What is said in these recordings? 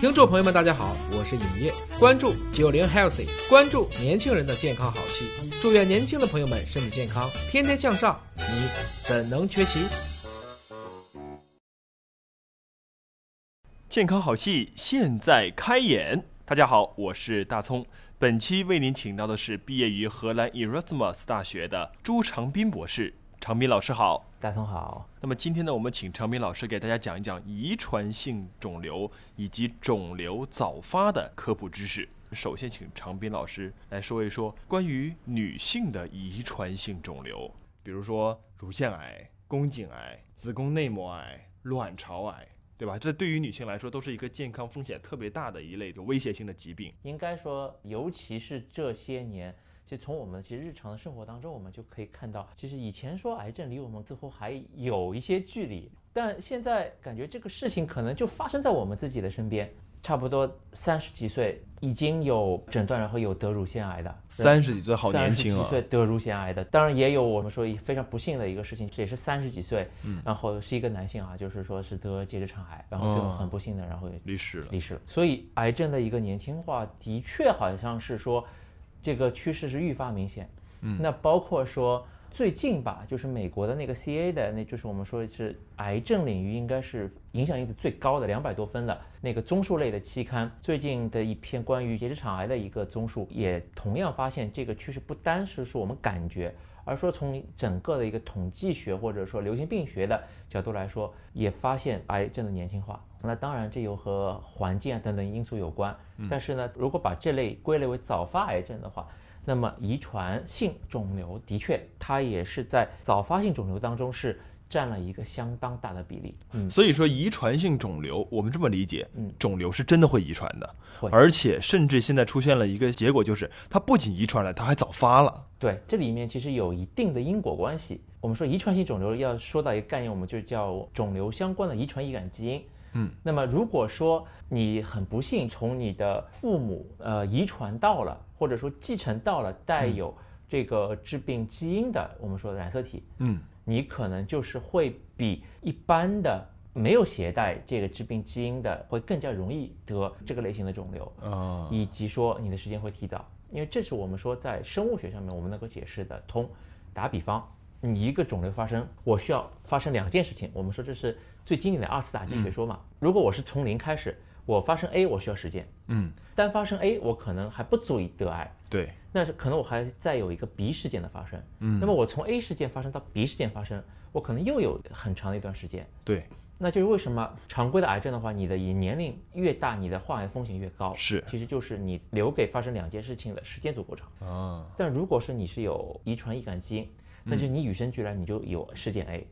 听众朋友们，大家好，我是尹烨，关注九零 healthy，关注年轻人的健康好戏，祝愿年轻的朋友们身体健康，天天向上，你怎能缺席？健康好戏现在开演，大家好，我是大葱。本期为您请到的是毕业于荷兰 Erasmus 大学的朱长斌博士，长斌老师好。大葱好。那么今天呢，我们请长斌老师给大家讲一讲遗传性肿瘤以及肿瘤早发的科普知识。首先，请长斌老师来说一说关于女性的遗传性肿瘤，比如说乳腺癌、宫颈癌、子宫内膜癌、卵巢癌，对吧？这对于女性来说都是一个健康风险特别大的一类有威胁性的疾病。应该说，尤其是这些年。其实从我们其实日常的生活当中，我们就可以看到，其实以前说癌症离我们似乎还有一些距离，但现在感觉这个事情可能就发生在我们自己的身边。差不多三十几岁已经有诊断，然后有得乳腺癌的。三十几岁好年轻啊！三十几岁得乳腺癌的，当然也有我们说非常不幸的一个事情，这也是三十几岁，嗯，然后是一个男性啊，就是说是得结直肠癌，然后就很不幸的，然后离世了。离世了。所以癌症的一个年轻化，的确好像是说。这个趋势是愈发明显，嗯，那包括说最近吧，就是美国的那个 CA 的，那就是我们说是癌症领域应该是影响因子最高的两百多分的那个综述类的期刊，最近的一篇关于结直肠癌的一个综述，也同样发现这个趋势不单是说我们感觉，而说从整个的一个统计学或者说流行病学的角度来说，也发现癌症的年轻化。那当然，这又和环境啊等等因素有关。但是呢，如果把这类归类为早发癌症的话，那么遗传性肿瘤的确，它也是在早发性肿瘤当中是占了一个相当大的比例。嗯，所以说遗传性肿瘤，我们这么理解，嗯，肿瘤是真的会遗传的，而且甚至现在出现了一个结果，就是它不仅遗传了，它还早发了。对，这里面其实有一定的因果关系。我们说遗传性肿瘤要说到一个概念，我们就叫肿瘤相关的遗传易感基因。嗯，那么如果说你很不幸从你的父母呃遗传到了，或者说继承到了带有这个致病基因的，我们说的染色体，嗯，你可能就是会比一般的没有携带这个致病基因的，会更加容易得这个类型的肿瘤啊，以及说你的时间会提早，因为这是我们说在生物学上面我们能够解释的通。打比方，你一个肿瘤发生，我需要发生两件事情，我们说这是。最经典的二次打击学说嘛，如果我是从零开始，我发生 A 我需要时间，嗯，单发生 A 我可能还不足以得癌，对，那是可能我还再有一个 B 事件的发生，嗯，那么我从 A 事件发生到 B 事件发生，我可能又有很长的一段时间，对，那就是为什么常规的癌症的话，你的以年龄越大，你的患癌风险越高，是，其实就是你留给发生两件事情的时间足够长啊，但如果是你是有遗传易感基因，那就你与生俱来你就有事件 A。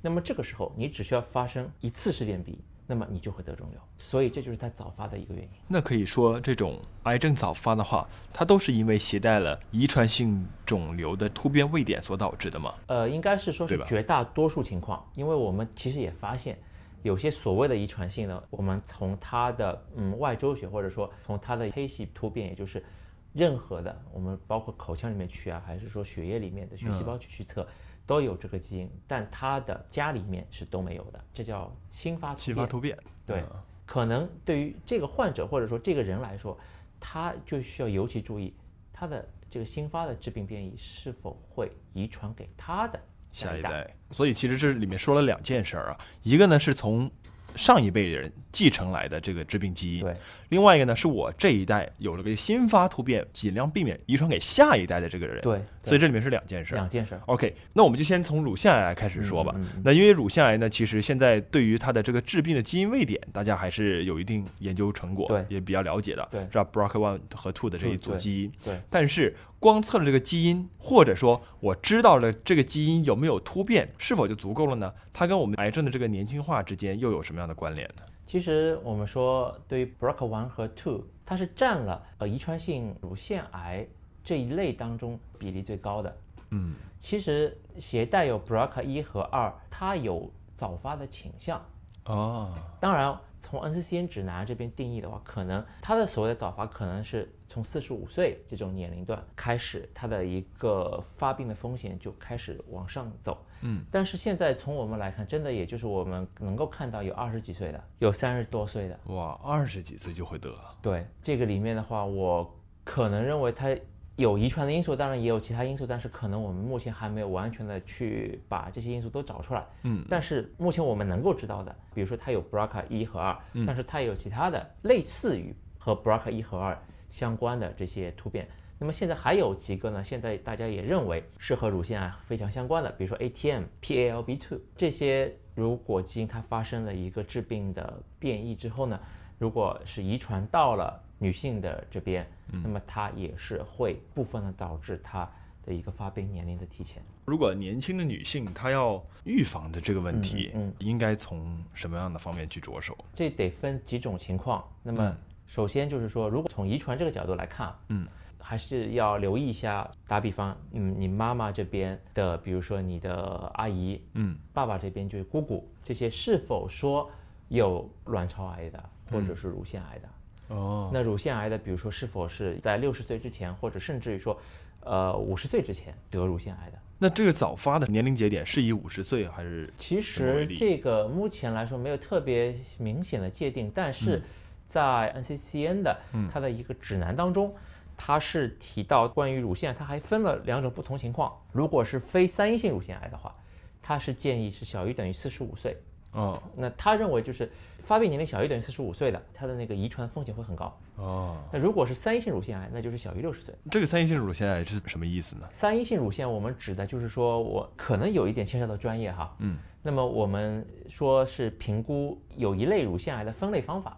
那么这个时候，你只需要发生一次事件 B，那么你就会得肿瘤。所以这就是它早发的一个原因。那可以说，这种癌症早发的话，它都是因为携带了遗传性肿瘤的突变位点所导致的吗？呃，应该是说是绝大多数情况。因为我们其实也发现，有些所谓的遗传性呢，我们从它的嗯外周血，或者说从它的黑细突变，也就是任何的，我们包括口腔里面去啊，还是说血液里面的血细胞去去测。都有这个基因，但他的家里面是都没有的，这叫新发突变。新发突变，对，可能对于这个患者或者说这个人来说，他就需要尤其注意他的这个新发的致病变异是否会遗传给他的下一代。所以其实这里面说了两件事儿啊，一个呢是从。上一辈人继承来的这个致病基因，对。另外一个呢，是我这一代有了个新发突变，尽量避免遗传给下一代的这个人。对。所以这里面是两件事。两件事。OK，那我们就先从乳腺癌开始说吧。那因为乳腺癌呢，其实现在对于它的这个致病的基因位点，大家还是有一定研究成果，对，也比较了解的。对。是吧？BRCA one 和 two 的这一组基因。对。但是光测了这个基因，或者说我知道了这个基因有没有突变，是否就足够了呢？它跟我们癌症的这个年轻化之间又有什么样的关联呢？其实我们说，对于 BRCA one 和 two，它是占了呃遗传性乳腺癌这一类当中比例最高的。嗯，其实携带有 BRCA 一和二，它有早发的倾向。哦，当然。从 NCCN 指南这边定义的话，可能它的所谓的早发可能是从四十五岁这种年龄段开始，它的一个发病的风险就开始往上走。嗯，但是现在从我们来看，真的也就是我们能够看到有二十几岁的，有三十多岁的。哇，二十几岁就会得？对，这个里面的话，我可能认为它。有遗传的因素，当然也有其他因素，但是可能我们目前还没有完全的去把这些因素都找出来。嗯，但是目前我们能够知道的，比如说它有 BRCA 一和二，但是它也有其他的类似于和 BRCA 一和二相关的这些突变。那么现在还有几个呢？现在大家也认为是和乳腺癌非常相关的，比如说 ATM、PALB2 这些，如果基因它发生了一个致病的变异之后呢，如果是遗传到了。女性的这边，那么它也是会部分的导致她的一个发病年龄的提前。如果年轻的女性她要预防的这个问题，嗯，应该从什么样的方面去着手？这得分几种情况。那么首先就是说，如果从遗传这个角度来看，嗯，还是要留意一下。打比方，嗯，你妈妈这边的，比如说你的阿姨，嗯，爸爸这边就是姑姑，这些是否说有卵巢癌的，或者是乳腺癌的？哦，那乳腺癌的，比如说是否是在六十岁之前，或者甚至于说，呃，五十岁之前得乳腺癌的？那这个早发的年龄节点是以五十岁还是？其实这个目前来说没有特别明显的界定，但是在 NCCN 的它的一个指南当中，它是提到关于乳腺，它还分了两种不同情况。如果是非三阴性乳腺癌的话，它是建议是小于等于四十五岁。哦，那他认为就是发病年龄小于等于四十五岁的，他的那个遗传风险会很高。哦，那如果是三阴性乳腺癌，那就是小于六十岁。这个三阴性乳腺癌是什么意思呢？三阴性乳腺，我们指的就是说我可能有一点牵涉到专业哈。嗯，那么我们说是评估有一类乳腺癌的分类方法，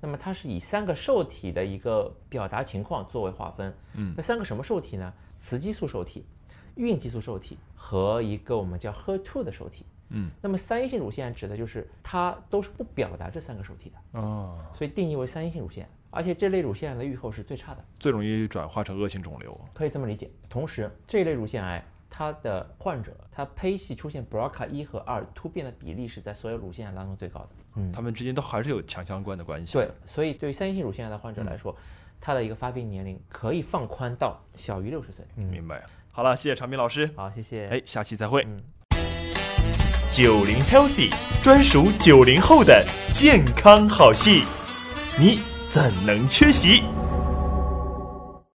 那么它是以三个受体的一个表达情况作为划分。嗯，那三个什么受体呢？雌激素受体、孕激素受体和一个我们叫 HER2 的受体。嗯，那么三阴性乳腺癌指的就是它都是不表达这三个受体的哦，所以定义为三阴性乳腺，而且这类乳腺癌的预后是最差的，最容易转化成恶性肿瘤，可以这么理解。同时，这一类乳腺癌它的患者，它胚系出现 BRCA 一和二突变的比例是在所有乳腺癌当中最高的，嗯，它们之间都还是有强相关的关系。对，所以对于三阴性乳腺癌的患者来说，它的一个发病年龄可以放宽到小于六十岁。嗯明白。好了，谢谢常明老师。好，谢谢。哎，下期再会。九零 healthy 专属九零后的健康好戏，你怎能缺席？